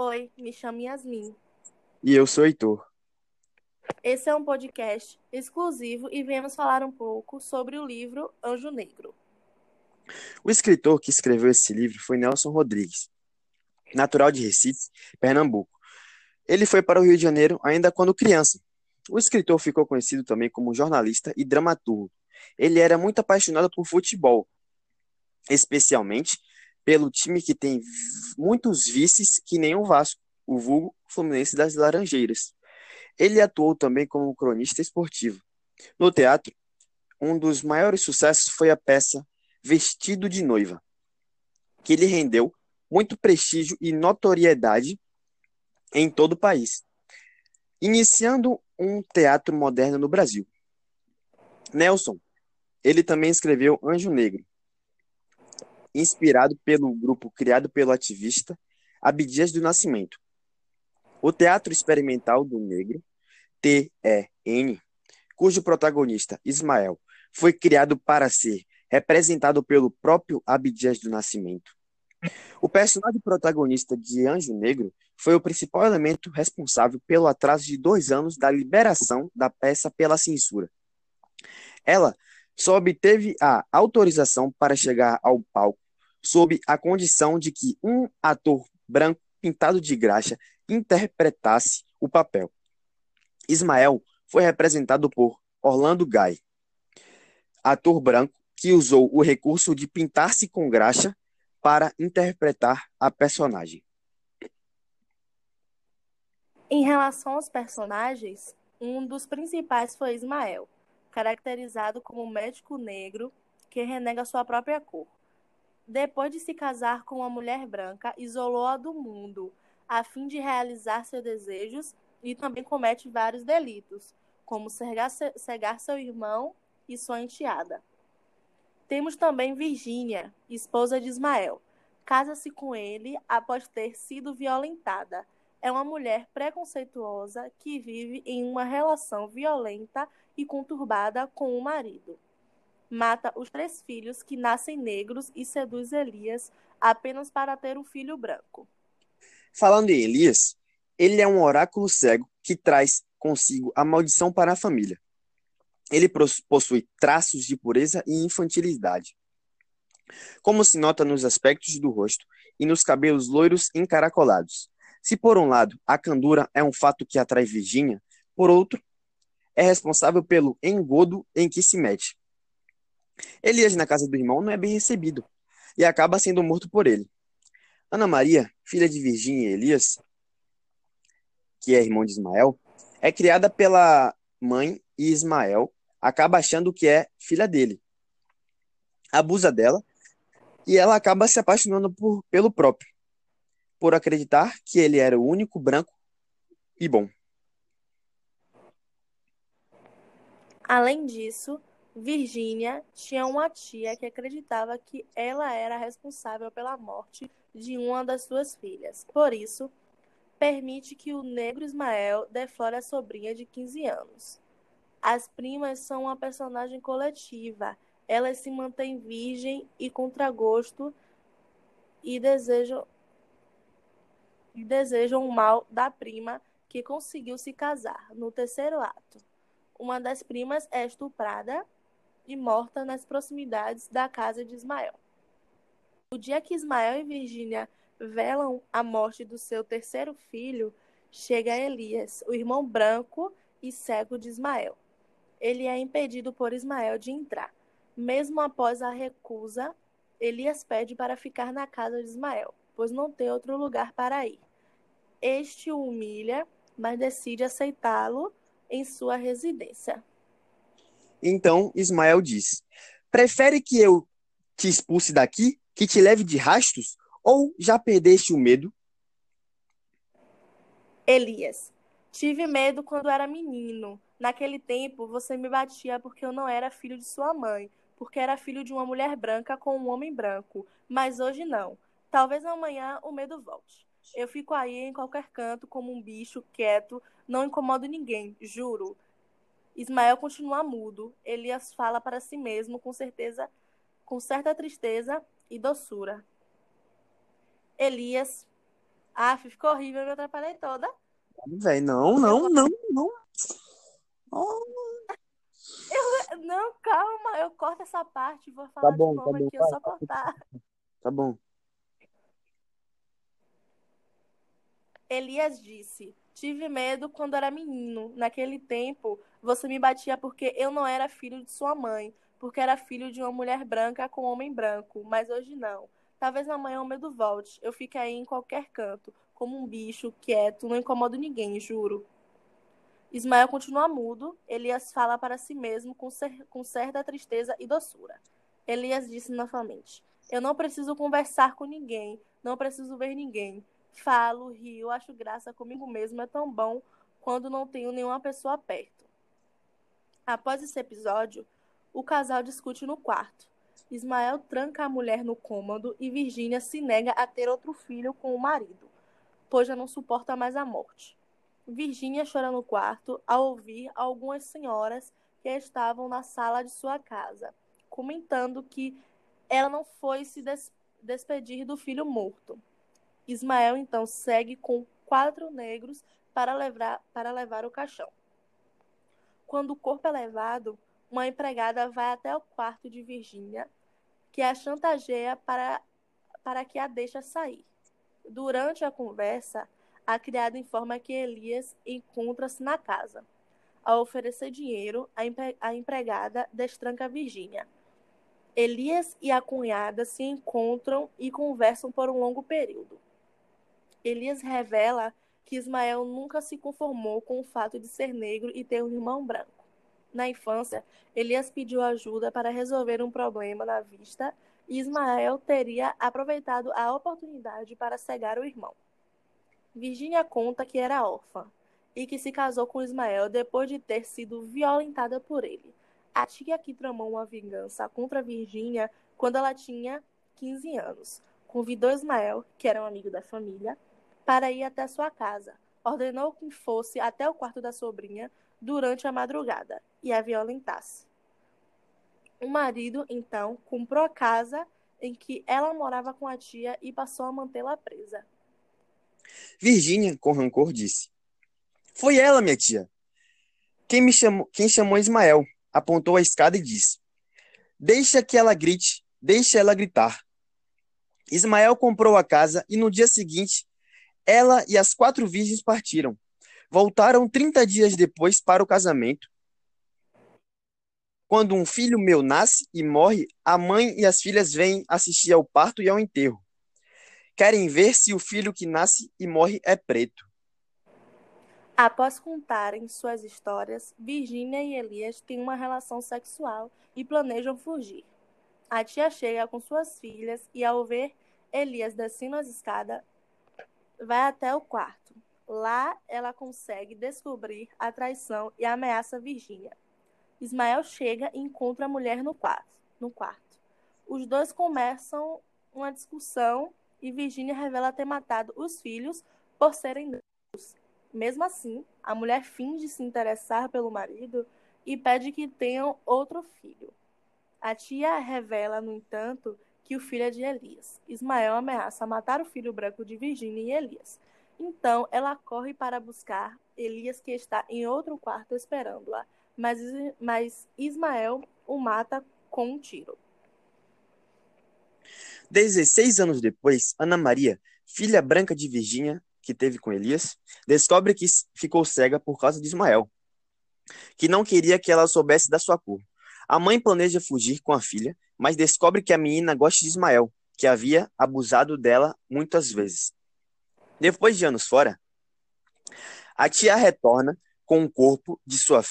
Oi, me chamo Yasmin. E eu sou Heitor. Esse é um podcast exclusivo e viemos falar um pouco sobre o livro Anjo Negro. O escritor que escreveu esse livro foi Nelson Rodrigues, natural de Recife, Pernambuco. Ele foi para o Rio de Janeiro ainda quando criança. O escritor ficou conhecido também como jornalista e dramaturgo. Ele era muito apaixonado por futebol, especialmente pelo time que tem muitos vices que nem o Vasco, o vulgo Fluminense das Laranjeiras. Ele atuou também como cronista esportivo. No teatro, um dos maiores sucessos foi a peça Vestido de Noiva, que lhe rendeu muito prestígio e notoriedade em todo o país, iniciando um teatro moderno no Brasil. Nelson, ele também escreveu Anjo Negro, inspirado pelo grupo criado pelo ativista Abdias do Nascimento. O Teatro Experimental do Negro, TEN, cujo protagonista, Ismael, foi criado para ser representado pelo próprio Abdias do Nascimento. O personagem protagonista de Anjo Negro foi o principal elemento responsável pelo atraso de dois anos da liberação da peça pela censura. Ela só obteve a autorização para chegar ao palco sob a condição de que um ator branco pintado de graxa interpretasse o papel. Ismael foi representado por Orlando Guy, ator branco que usou o recurso de pintar-se com graxa para interpretar a personagem. Em relação aos personagens, um dos principais foi Ismael, caracterizado como médico negro que renega sua própria cor. Depois de se casar com uma mulher branca, isolou-a do mundo, a fim de realizar seus desejos e também comete vários delitos, como cegar, seu irmão e sua enteada. Temos também Virgínia, esposa de Ismael. Casa-se com ele após ter sido violentada é uma mulher preconceituosa que vive em uma relação violenta e conturbada com o marido. Mata os três filhos que nascem negros e seduz Elias apenas para ter um filho branco. Falando em Elias, ele é um oráculo cego que traz consigo a maldição para a família. Ele possui traços de pureza e infantilidade, como se nota nos aspectos do rosto e nos cabelos loiros encaracolados. Se por um lado a candura é um fato que atrai Virgínia, por outro, é responsável pelo engodo em que se mete. Elias na casa do irmão não é bem recebido e acaba sendo morto por ele. Ana Maria, filha de Virgínia e Elias, que é irmão de Ismael, é criada pela mãe e Ismael acaba achando que é filha dele. Abusa dela e ela acaba se apaixonando por, pelo próprio por acreditar que ele era o único branco e bom. Além disso, Virginia tinha uma tia que acreditava que ela era responsável pela morte de uma das suas filhas. Por isso, permite que o negro Ismael deflore a sobrinha de 15 anos. As primas são uma personagem coletiva. Elas se mantêm virgem e contragosto e desejam e desejam o mal da prima que conseguiu se casar no terceiro ato. Uma das primas é estuprada e morta nas proximidades da casa de Ismael. O dia que Ismael e Virgínia velam a morte do seu terceiro filho, chega Elias, o irmão branco e cego de Ismael. Ele é impedido por Ismael de entrar. Mesmo após a recusa, Elias pede para ficar na casa de Ismael, pois não tem outro lugar para ir. Este o humilha, mas decide aceitá-lo em sua residência. Então Ismael diz: Prefere que eu te expulse daqui, que te leve de rastos, ou já perdeste o medo? Elias: Tive medo quando era menino. Naquele tempo você me batia porque eu não era filho de sua mãe, porque era filho de uma mulher branca com um homem branco. Mas hoje não. Talvez amanhã o medo volte. Eu fico aí em qualquer canto, como um bicho, quieto, não incomodo ninguém, juro. Ismael continua mudo. Elias fala para si mesmo com certeza, com certa tristeza e doçura. Elias, Ah, ficou horrível, eu me atrapalhei toda. Velho, não, não, não, não. Oh, Eu, não, calma, eu corto essa parte, vou falar bom, de tá novo bom, aqui, eu vai, só cortar. tá bom. Elias disse: Tive medo quando era menino. Naquele tempo, você me batia porque eu não era filho de sua mãe, porque era filho de uma mulher branca com um homem branco, mas hoje não. Talvez amanhã o medo volte. Eu fique aí em qualquer canto, como um bicho, quieto, não incomodo ninguém, juro. Ismael continua mudo. Elias fala para si mesmo com, cer com certa tristeza e doçura. Elias disse novamente: Eu não preciso conversar com ninguém, não preciso ver ninguém. Falo, rio, acho graça comigo mesmo, é tão bom quando não tenho nenhuma pessoa perto. Após esse episódio, o casal discute no quarto. Ismael tranca a mulher no cômodo e Virgínia se nega a ter outro filho com o marido, pois já não suporta mais a morte. Virgínia chora no quarto ao ouvir algumas senhoras que estavam na sala de sua casa, comentando que ela não foi se des despedir do filho morto. Ismael então segue com quatro negros para levar, para levar o caixão. Quando o corpo é levado, uma empregada vai até o quarto de Virgínia, que a chantageia para, para que a deixe sair. Durante a conversa, a criada informa que Elias encontra-se na casa. Ao oferecer dinheiro, a empregada destranca Virgínia. Elias e a cunhada se encontram e conversam por um longo período. Elias revela que Ismael nunca se conformou com o fato de ser negro e ter um irmão branco. Na infância, Elias pediu ajuda para resolver um problema na vista e Ismael teria aproveitado a oportunidade para cegar o irmão. Virgínia conta que era órfã e que se casou com Ismael depois de ter sido violentada por ele. A tia que tramou uma vingança contra Virgínia quando ela tinha 15 anos. Convidou Ismael, que era um amigo da família, para ir até sua casa. Ordenou que fosse até o quarto da sobrinha durante a madrugada e a violentasse. O marido, então, comprou a casa em que ela morava com a tia e passou a mantê-la presa. Virgínia, com rancor, disse: Foi ela, minha tia. Quem me chamou, quem chamou Ismael, apontou a escada e disse: Deixa que ela grite, deixa ela gritar. Ismael comprou a casa e no dia seguinte, ela e as quatro virgens partiram. Voltaram 30 dias depois para o casamento. Quando um filho meu nasce e morre, a mãe e as filhas vêm assistir ao parto e ao enterro. Querem ver se o filho que nasce e morre é preto. Após contarem suas histórias, Virginia e Elias têm uma relação sexual e planejam fugir. A tia chega com suas filhas e, ao ver Elias descendo as escadas, vai até o quarto. Lá, ela consegue descobrir a traição e ameaça Virginia. Ismael chega e encontra a mulher no quarto. No quarto. Os dois começam uma discussão e Virginia revela ter matado os filhos por serem negros. Mesmo assim, a mulher finge se interessar pelo marido e pede que tenham outro filho. A tia revela, no entanto, que o filho é de Elias. Ismael ameaça matar o filho branco de Virginia e Elias. Então, ela corre para buscar Elias, que está em outro quarto esperando-a, mas, mas Ismael o mata com um tiro. 16 anos depois, Ana Maria, filha branca de Virgínia, que teve com Elias, descobre que ficou cega por causa de Ismael, que não queria que ela soubesse da sua cor. A mãe planeja fugir com a filha, mas descobre que a menina gosta de Ismael, que havia abusado dela muitas vezes. Depois de anos fora, a tia retorna com o corpo de sua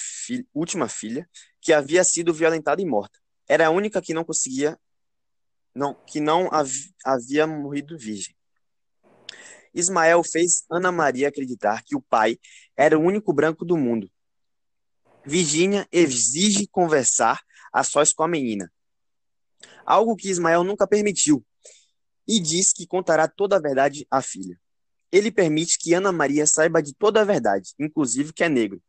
última filha, que havia sido violentada e morta. Era a única que não conseguia não, que não havia morrido virgem. Ismael fez Ana Maria acreditar que o pai era o único branco do mundo. Virgínia exige conversar a sós com a menina, algo que Ismael nunca permitiu, e diz que contará toda a verdade à filha. Ele permite que Ana Maria saiba de toda a verdade, inclusive que é negro.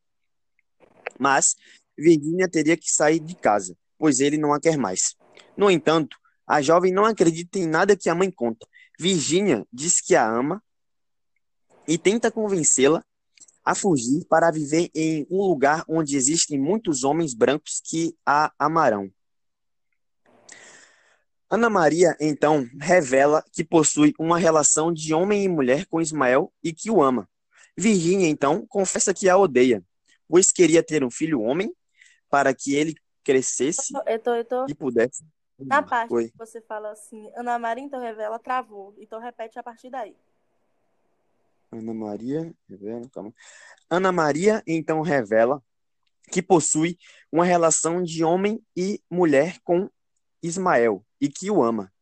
Mas Virgínia teria que sair de casa, pois ele não a quer mais. No entanto, a jovem não acredita em nada que a mãe conta. Virginia diz que a ama e tenta convencê-la a fugir para viver em um lugar onde existem muitos homens brancos que a amarão. Ana Maria, então, revela que possui uma relação de homem e mulher com Ismael e que o ama. Virgínia, então, confessa que a odeia, pois queria ter um filho homem para que ele crescesse Eu tô, eu tô... e pudesse. Na parte Oi. que você fala assim, Ana Maria então revela, travou. Então repete a partir daí. Ana Maria revela, calma. Ana Maria então revela que possui uma relação de homem e mulher com Ismael e que o ama.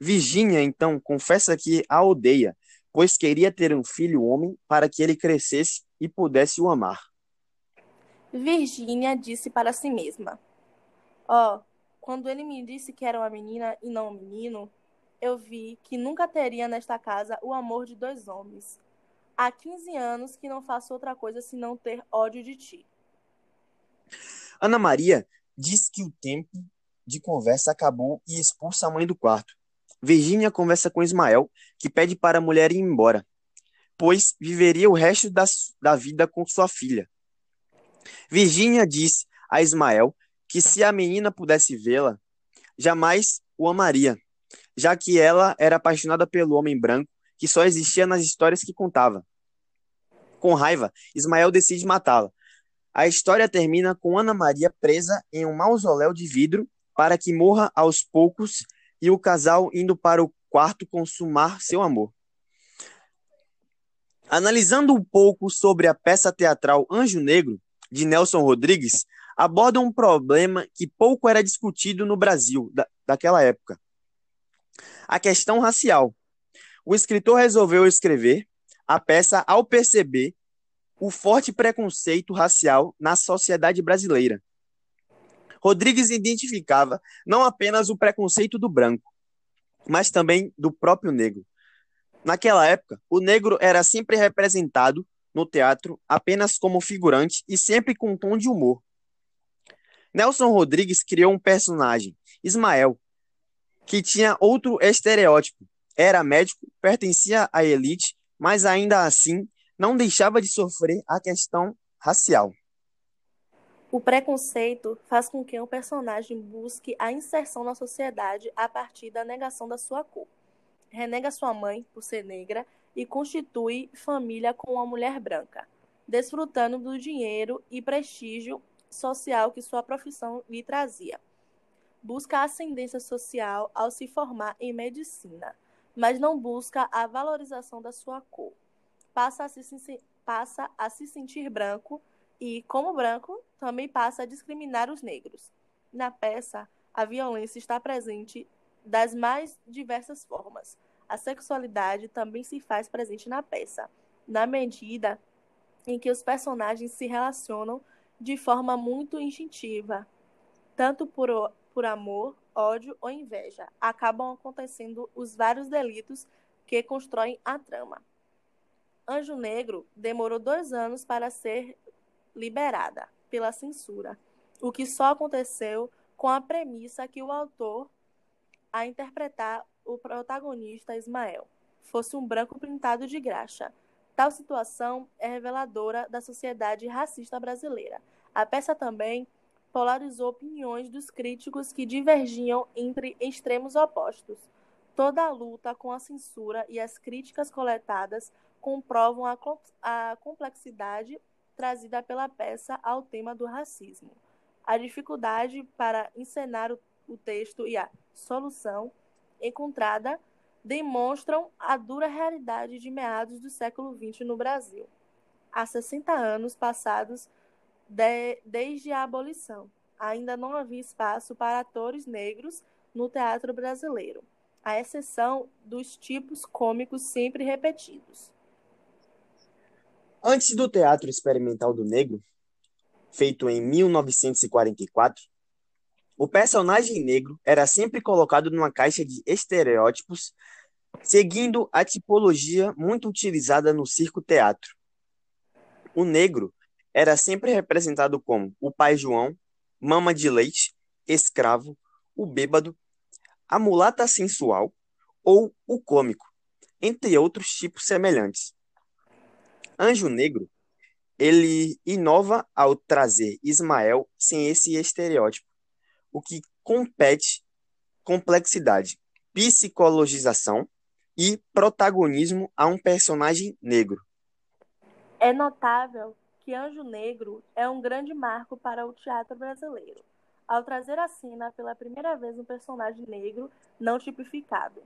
Virgínia então confessa que a odeia, pois queria ter um filho homem para que ele crescesse e pudesse o amar. Virgínia disse para si mesma: Ó, quando ele me disse que era uma menina e não um menino, eu vi que nunca teria nesta casa o amor de dois homens. Há 15 anos que não faço outra coisa senão ter ódio de ti. Ana Maria diz que o tempo de conversa acabou e expulsa a mãe do quarto. Virgínia conversa com Ismael, que pede para a mulher ir embora, pois viveria o resto da, da vida com sua filha. Virgínia diz a Ismael que se a menina pudesse vê-la, jamais o amaria, já que ela era apaixonada pelo homem branco que só existia nas histórias que contava. Com raiva, Ismael decide matá-la. A história termina com Ana Maria presa em um mausoléu de vidro para que morra aos poucos e o casal indo para o quarto consumar seu amor. Analisando um pouco sobre a peça teatral Anjo Negro, de Nelson Rodrigues, aborda um problema que pouco era discutido no Brasil da, daquela época: a questão racial. O escritor resolveu escrever a peça ao perceber o forte preconceito racial na sociedade brasileira. Rodrigues identificava não apenas o preconceito do branco, mas também do próprio negro. Naquela época, o negro era sempre representado no teatro apenas como figurante e sempre com um tom de humor. Nelson Rodrigues criou um personagem, Ismael, que tinha outro estereótipo. Era médico, pertencia à elite, mas ainda assim não deixava de sofrer a questão racial. O preconceito faz com que um personagem busque a inserção na sociedade a partir da negação da sua cor. Renega sua mãe por ser negra e constitui família com uma mulher branca, desfrutando do dinheiro e prestígio social que sua profissão lhe trazia. Busca ascendência social ao se formar em medicina, mas não busca a valorização da sua cor. Passa a se, passa a se sentir branco e, como branco, também passa a discriminar os negros. Na peça, a violência está presente das mais diversas formas. A sexualidade também se faz presente na peça, na medida em que os personagens se relacionam de forma muito instintiva, tanto por, por amor, ódio ou inveja. Acabam acontecendo os vários delitos que constroem a trama. Anjo Negro demorou dois anos para ser liberada pela censura, o que só aconteceu com a premissa que o autor, a interpretar o protagonista Ismael, fosse um branco pintado de graxa. Tal situação é reveladora da sociedade racista brasileira. A peça também polarizou opiniões dos críticos que divergiam entre extremos opostos. Toda a luta com a censura e as críticas coletadas comprovam a, complexidade trazida pela peça ao tema do racismo, a dificuldade para encenar o, o texto e a solução encontrada demonstram a dura realidade de meados do século XX no Brasil. Há 60 anos passados de, desde a abolição, ainda não havia espaço para atores negros no teatro brasileiro, à exceção dos tipos cômicos sempre repetidos. Antes do Teatro Experimental do Negro, feito em 1944, o personagem negro era sempre colocado numa caixa de estereótipos, seguindo a tipologia muito utilizada no circo-teatro. O negro era sempre representado como o pai João, mama de leite, escravo, o bêbado, a mulata sensual ou o cômico, entre outros tipos semelhantes. Anjo Negro, ele inova ao trazer Ismael sem esse estereótipo, o que compete complexidade, psicologização e protagonismo a um personagem negro. É notável que Anjo Negro é um grande marco para o teatro brasileiro, ao trazer à cena pela primeira vez um personagem negro não tipificado.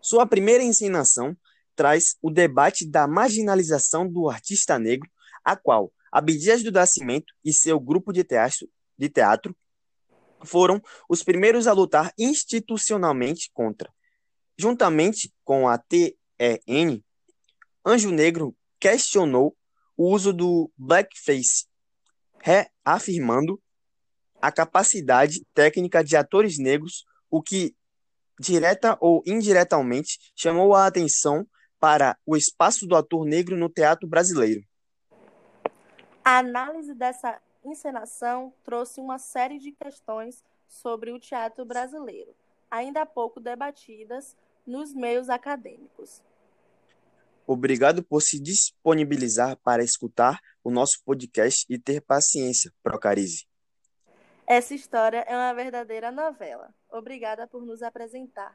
Sua primeira encenação traz o debate da marginalização do artista negro, a qual Abdias do Nascimento e seu grupo de teatro, de teatro foram os primeiros a lutar institucionalmente contra. Juntamente com a TEN, Anjo Negro questionou o uso do blackface, reafirmando a capacidade técnica de atores negros, o que, direta ou indiretamente, chamou a atenção para o espaço do ator negro no teatro brasileiro. A análise dessa encenação trouxe uma série de questões sobre o teatro brasileiro, ainda há pouco debatidas nos meios acadêmicos. Obrigado por se disponibilizar para escutar o nosso podcast e ter paciência, Procarize. Essa história é uma verdadeira novela. Obrigada por nos apresentar.